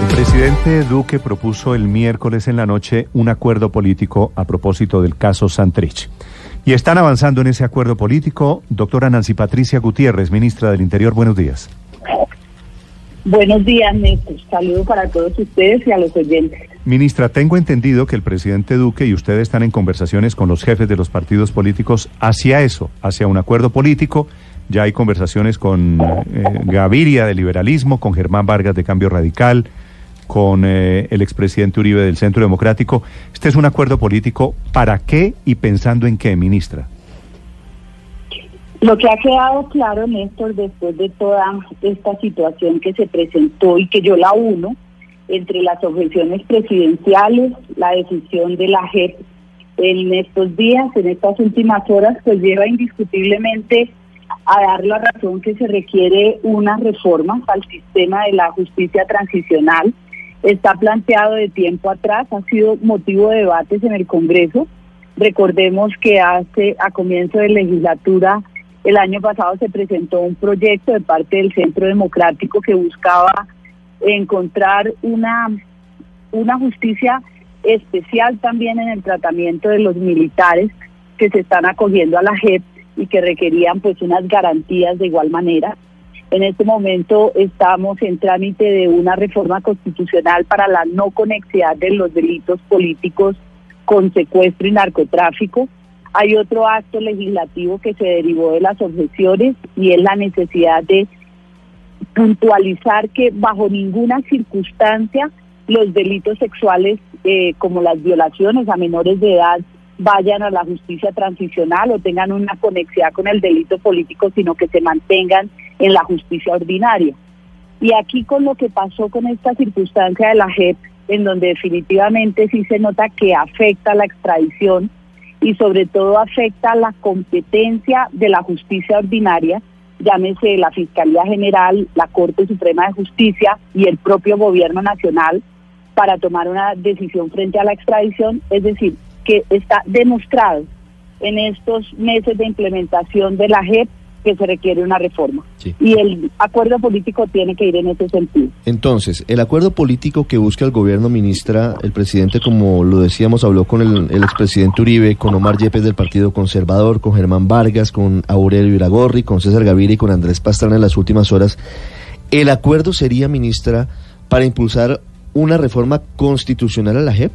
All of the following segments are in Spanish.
El presidente Duque propuso el miércoles en la noche un acuerdo político a propósito del caso Santrich. Y están avanzando en ese acuerdo político. Doctora Nancy Patricia Gutiérrez, ministra del Interior, buenos días. Buenos días, Néstor. Saludo para todos ustedes y a los oyentes. Ministra, tengo entendido que el presidente Duque y ustedes están en conversaciones con los jefes de los partidos políticos hacia eso, hacia un acuerdo político. Ya hay conversaciones con eh, Gaviria de liberalismo, con Germán Vargas de Cambio Radical, con eh, el expresidente Uribe del Centro Democrático. Este es un acuerdo político. ¿Para qué y pensando en qué, ministra? Lo que ha quedado claro, Néstor, después de toda esta situación que se presentó y que yo la uno, entre las objeciones presidenciales, la decisión de la JEP en estos días, en estas últimas horas, pues lleva indiscutiblemente a dar la razón que se requiere una reforma al sistema de la justicia transicional. Está planteado de tiempo atrás, ha sido motivo de debates en el Congreso. Recordemos que hace a comienzo de legislatura el año pasado se presentó un proyecto de parte del Centro Democrático que buscaba encontrar una, una justicia especial también en el tratamiento de los militares que se están acogiendo a la JEP y que requerían pues unas garantías de igual manera. En este momento estamos en trámite de una reforma constitucional para la no conexidad de los delitos políticos con secuestro y narcotráfico. Hay otro acto legislativo que se derivó de las objeciones y es la necesidad de puntualizar que bajo ninguna circunstancia los delitos sexuales eh, como las violaciones a menores de edad vayan a la justicia transicional o tengan una conexidad con el delito político, sino que se mantengan en la justicia ordinaria. Y aquí con lo que pasó con esta circunstancia de la JEP, en donde definitivamente sí se nota que afecta la extradición y sobre todo afecta la competencia de la justicia ordinaria, llámese la Fiscalía General, la Corte Suprema de Justicia y el propio Gobierno Nacional para tomar una decisión frente a la extradición, es decir, que está demostrado en estos meses de implementación de la JEP que se requiere una reforma. Sí. Y el acuerdo político tiene que ir en ese sentido. Entonces, el acuerdo político que busca el gobierno, ministra, el presidente, como lo decíamos, habló con el, el expresidente Uribe, con Omar Yepes del Partido Conservador, con Germán Vargas, con Aurelio Iragorri, con César Gaviria y con Andrés Pastrana en las últimas horas. ¿El acuerdo sería, ministra, para impulsar una reforma constitucional a la JEP?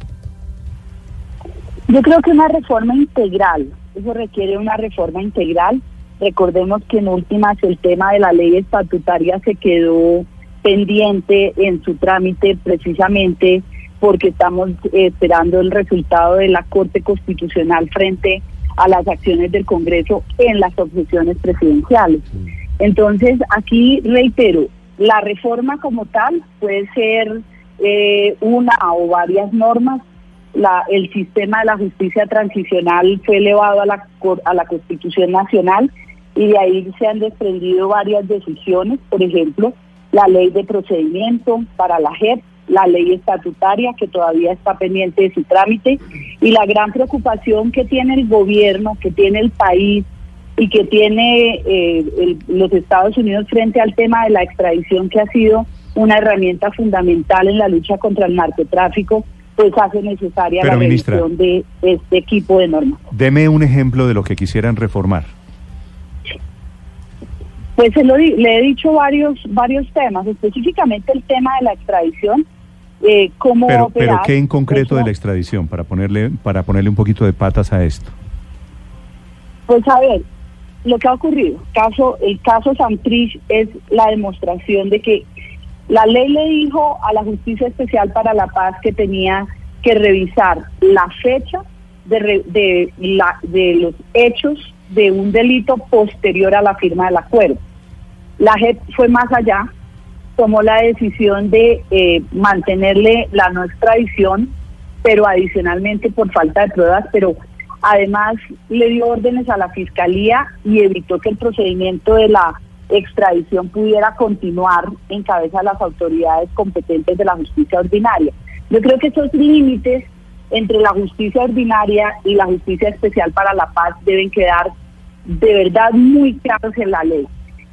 Yo creo que una reforma integral, eso requiere una reforma integral. Recordemos que en últimas el tema de la ley estatutaria se quedó pendiente en su trámite precisamente porque estamos eh, esperando el resultado de la Corte Constitucional frente a las acciones del Congreso en las objeciones presidenciales. Entonces, aquí reitero, la reforma como tal puede ser eh, una o varias normas. La, el sistema de la justicia transicional fue elevado a la, a la Constitución Nacional y de ahí se han desprendido varias decisiones, por ejemplo, la ley de procedimiento para la JEP, la ley estatutaria que todavía está pendiente de su trámite y la gran preocupación que tiene el gobierno, que tiene el país y que tiene eh, el- los Estados Unidos frente al tema de la extradición que ha sido una herramienta fundamental en la lucha contra el narcotráfico, pues hace necesaria Pero, la ministra. revisión de este equipo de normas. Deme un ejemplo de lo que quisieran reformar. Pues se lo di- le he dicho varios varios temas, específicamente el tema de la extradición, eh, cómo Pero, operar. pero ¿qué en concreto Eso- de la extradición para ponerle para ponerle un poquito de patas a esto? Pues a ver, lo que ha ocurrido, caso, el caso Santrich es la demostración de que la ley le dijo a la Justicia Especial para la Paz que tenía que revisar la fecha de, re- de, la, de los hechos de un delito posterior a la firma del acuerdo. La JEP fue más allá, tomó la decisión de eh, mantenerle la no extradición, pero adicionalmente por falta de pruebas, pero además le dio órdenes a la fiscalía y evitó que el procedimiento de la extradición pudiera continuar en cabeza de las autoridades competentes de la justicia ordinaria. Yo creo que esos límites entre la justicia ordinaria y la justicia especial para la paz deben quedar de verdad muy claros en la ley.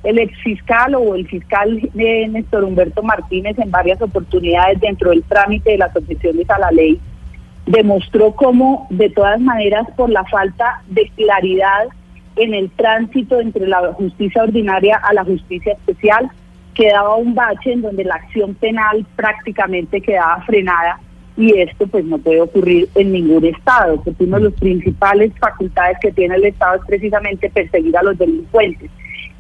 El exfiscal o el fiscal de Néstor Humberto Martínez en varias oportunidades dentro del trámite de las objeciones a la ley demostró cómo de todas maneras por la falta de claridad en el tránsito entre la justicia ordinaria a la justicia especial quedaba un bache en donde la acción penal prácticamente quedaba frenada y esto pues no puede ocurrir en ningún estado, porque una de las principales facultades que tiene el estado es precisamente perseguir a los delincuentes.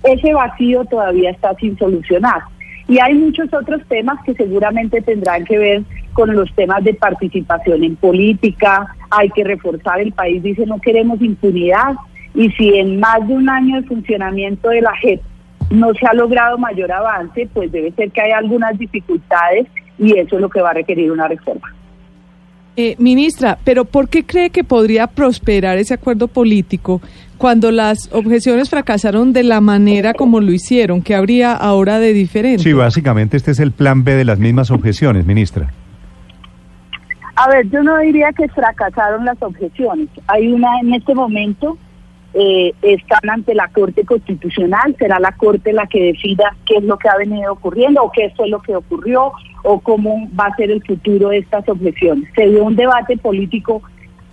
Ese vacío todavía está sin solucionar. Y hay muchos otros temas que seguramente tendrán que ver con los temas de participación en política, hay que reforzar el país, dice no queremos impunidad, y si en más de un año de funcionamiento de la JEP no se ha logrado mayor avance, pues debe ser que hay algunas dificultades y eso es lo que va a requerir una reforma. Eh, ministra, pero ¿por qué cree que podría prosperar ese acuerdo político cuando las objeciones fracasaron de la manera como lo hicieron? ¿Qué habría ahora de diferente? Sí, básicamente este es el plan B de las mismas objeciones, ministra. A ver, yo no diría que fracasaron las objeciones. Hay una en este momento eh, están ante la Corte Constitucional, será la Corte la que decida qué es lo que ha venido ocurriendo o qué fue lo que ocurrió o cómo va a ser el futuro de estas objeciones. Se dio un debate político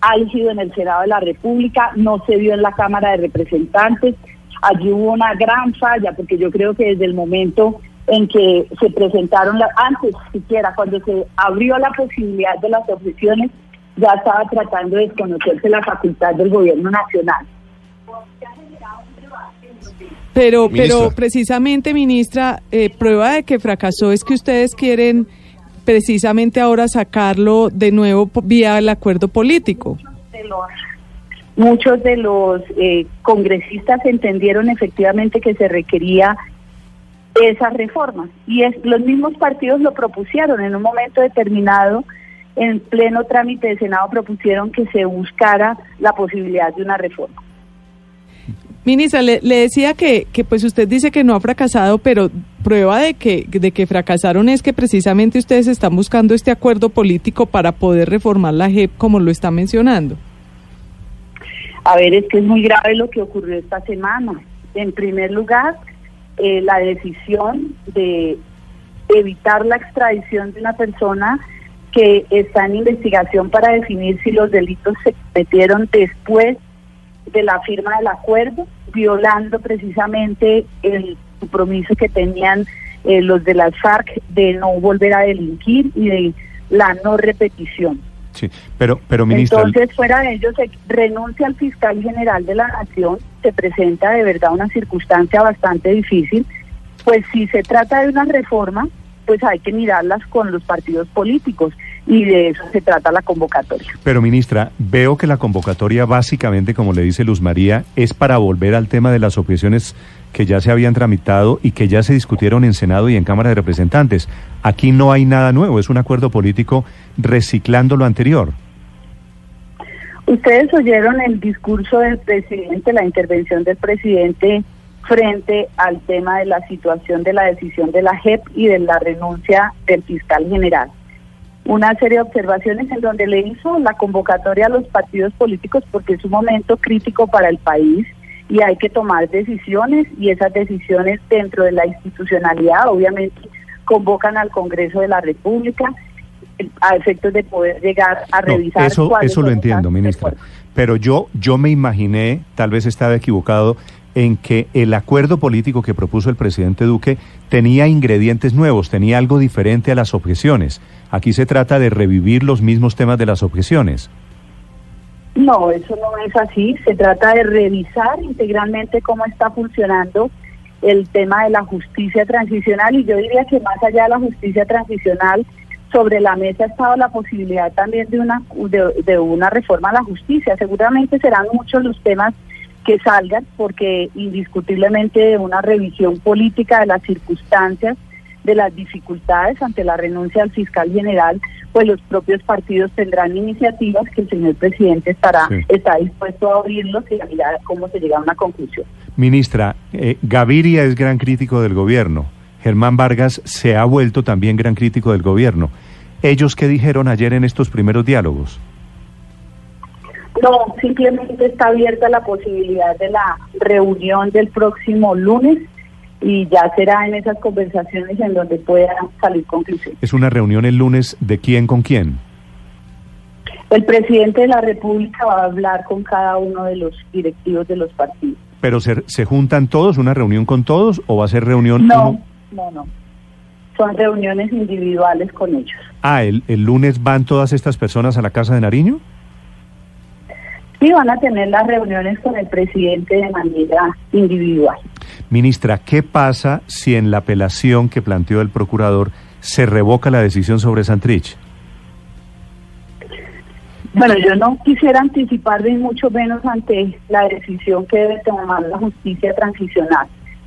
álgido en el Senado de la República, no se dio en la Cámara de Representantes, allí hubo una gran falla porque yo creo que desde el momento en que se presentaron, la, antes siquiera cuando se abrió la posibilidad de las objeciones, ya estaba tratando de desconocerse la facultad del gobierno nacional. Pero, pero precisamente, ministra, eh, prueba de que fracasó es que ustedes quieren precisamente ahora sacarlo de nuevo vía el acuerdo político. muchos de los eh, congresistas entendieron efectivamente que se requería esa reforma y es, los mismos partidos lo propusieron en un momento determinado en pleno trámite de Senado propusieron que se buscara la posibilidad de una reforma. Ministra, le, decía que, que pues usted dice que no ha fracasado, pero prueba de que, de que fracasaron es que precisamente ustedes están buscando este acuerdo político para poder reformar la JEP como lo está mencionando. A ver, es que es muy grave lo que ocurrió esta semana. En primer lugar, eh, la decisión de evitar la extradición de una persona que está en investigación para definir si los delitos se cometieron después de la firma del acuerdo, violando precisamente el compromiso que tenían eh, los de las FARC de no volver a delinquir y de la no repetición. Sí, pero, pero ministra... Entonces, fuera de ello, se renuncia al fiscal general de la Nación, se presenta de verdad una circunstancia bastante difícil, pues si se trata de una reforma, pues hay que mirarlas con los partidos políticos y de eso se trata la convocatoria. Pero ministra, veo que la convocatoria básicamente, como le dice Luz María, es para volver al tema de las objeciones que ya se habían tramitado y que ya se discutieron en Senado y en Cámara de Representantes. Aquí no hay nada nuevo, es un acuerdo político reciclando lo anterior. Ustedes oyeron el discurso del presidente, la intervención del presidente frente al tema de la situación de la decisión de la JEP y de la renuncia del fiscal general. Una serie de observaciones en donde le hizo la convocatoria a los partidos políticos porque es un momento crítico para el país y hay que tomar decisiones y esas decisiones dentro de la institucionalidad obviamente convocan al Congreso de la República a efectos de poder llegar a revisar. eso eso lo entiendo, ministra. Pero yo yo me imaginé, tal vez estaba equivocado, en que el acuerdo político que propuso el presidente Duque tenía ingredientes nuevos, tenía algo diferente a las objeciones. Aquí se trata de revivir los mismos temas de las objeciones. No, eso no es así. Se trata de revisar integralmente cómo está funcionando el tema de la justicia transicional y yo diría que más allá de la justicia transicional, sobre la mesa ha estado la posibilidad también de una de, de una reforma a la justicia. Seguramente serán muchos los temas que salgan, porque indiscutiblemente de una revisión política de las circunstancias, de las dificultades ante la renuncia al fiscal general, pues los propios partidos tendrán iniciativas que el señor presidente estará Sí. está dispuesto a abrirlos y a mirar cómo se llega a una conclusión. Ministra, eh, Gaviria es gran crítico del gobierno. Germán Vargas se ha vuelto también gran crítico del gobierno. ¿Ellos qué dijeron ayer en estos primeros diálogos? No, simplemente está abierta la posibilidad de la reunión del próximo lunes y ya será en esas conversaciones en donde puedan salir conclusiones. ¿Es una reunión el lunes de quién con quién? El presidente de la República va a hablar con cada uno de los directivos de los partidos. ¿Pero se, se juntan todos, una reunión con todos o va a ser reunión? No, uno- no, no. Son reuniones individuales con ellos. Ah, el, el lunes van todas estas personas a la Casa de Nariño? Sí, van a tener las reuniones con el presidente de manera individual. Ministra, ¿qué pasa si en la apelación que planteó el procurador se revoca la decisión sobre Santrich? Bueno, yo no quisiera anticipar ni mucho menos ante la decisión que debe tomar la justicia transicional,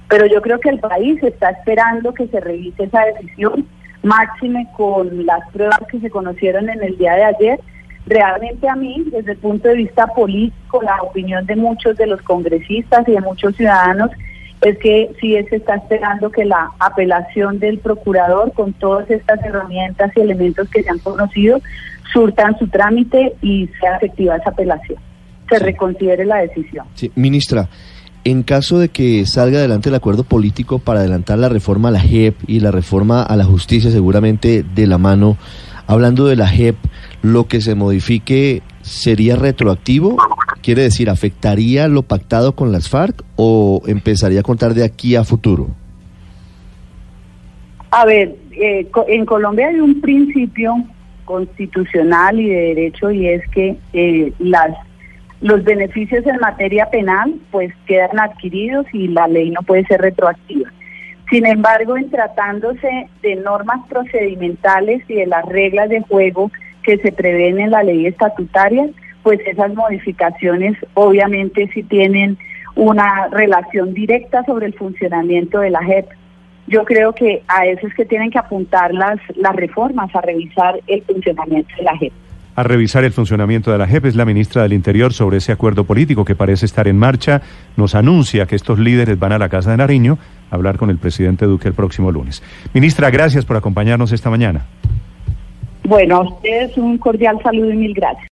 pero yo creo que el país está esperando que se revise esa decisión, máxime con las pruebas que se conocieron en el día de ayer. Realmente a mí, desde el punto de vista político, la opinión de muchos de los congresistas y de muchos ciudadanos es que sí se está esperando que la apelación del procurador con todas estas herramientas y elementos que se han conocido surtan su trámite y sea efectiva esa apelación. Se Sí. reconsidere la decisión. Sí, ministra, en caso de que salga adelante el acuerdo político para adelantar la reforma a la JEP y la reforma a la justicia seguramente de la mano, hablando de la JEP, lo que se modifique sería retroactivo, quiere decir, ¿afectaría lo pactado con las FARC o empezaría a contar de aquí a futuro? A ver, eh, en Colombia hay un principio constitucional y de derecho y es que eh, las los beneficios en materia penal pues quedan adquiridos y la ley no puede ser retroactiva. Sin embargo, en tratándose de normas procedimentales y de las reglas de juego que se prevén en la ley estatutaria, pues esas modificaciones obviamente sí tienen una relación directa sobre el funcionamiento de la JEP. Yo creo que a eso es que tienen que apuntar las, las reformas, a revisar el funcionamiento de la JEP. A revisar el funcionamiento de la JEP es la ministra del Interior sobre ese acuerdo político que parece estar en marcha. Nos anuncia que estos líderes van a la Casa de Nariño a hablar con el presidente Duque el próximo lunes. Ministra, gracias por acompañarnos esta mañana. Bueno, a ustedes un cordial saludo y mil gracias.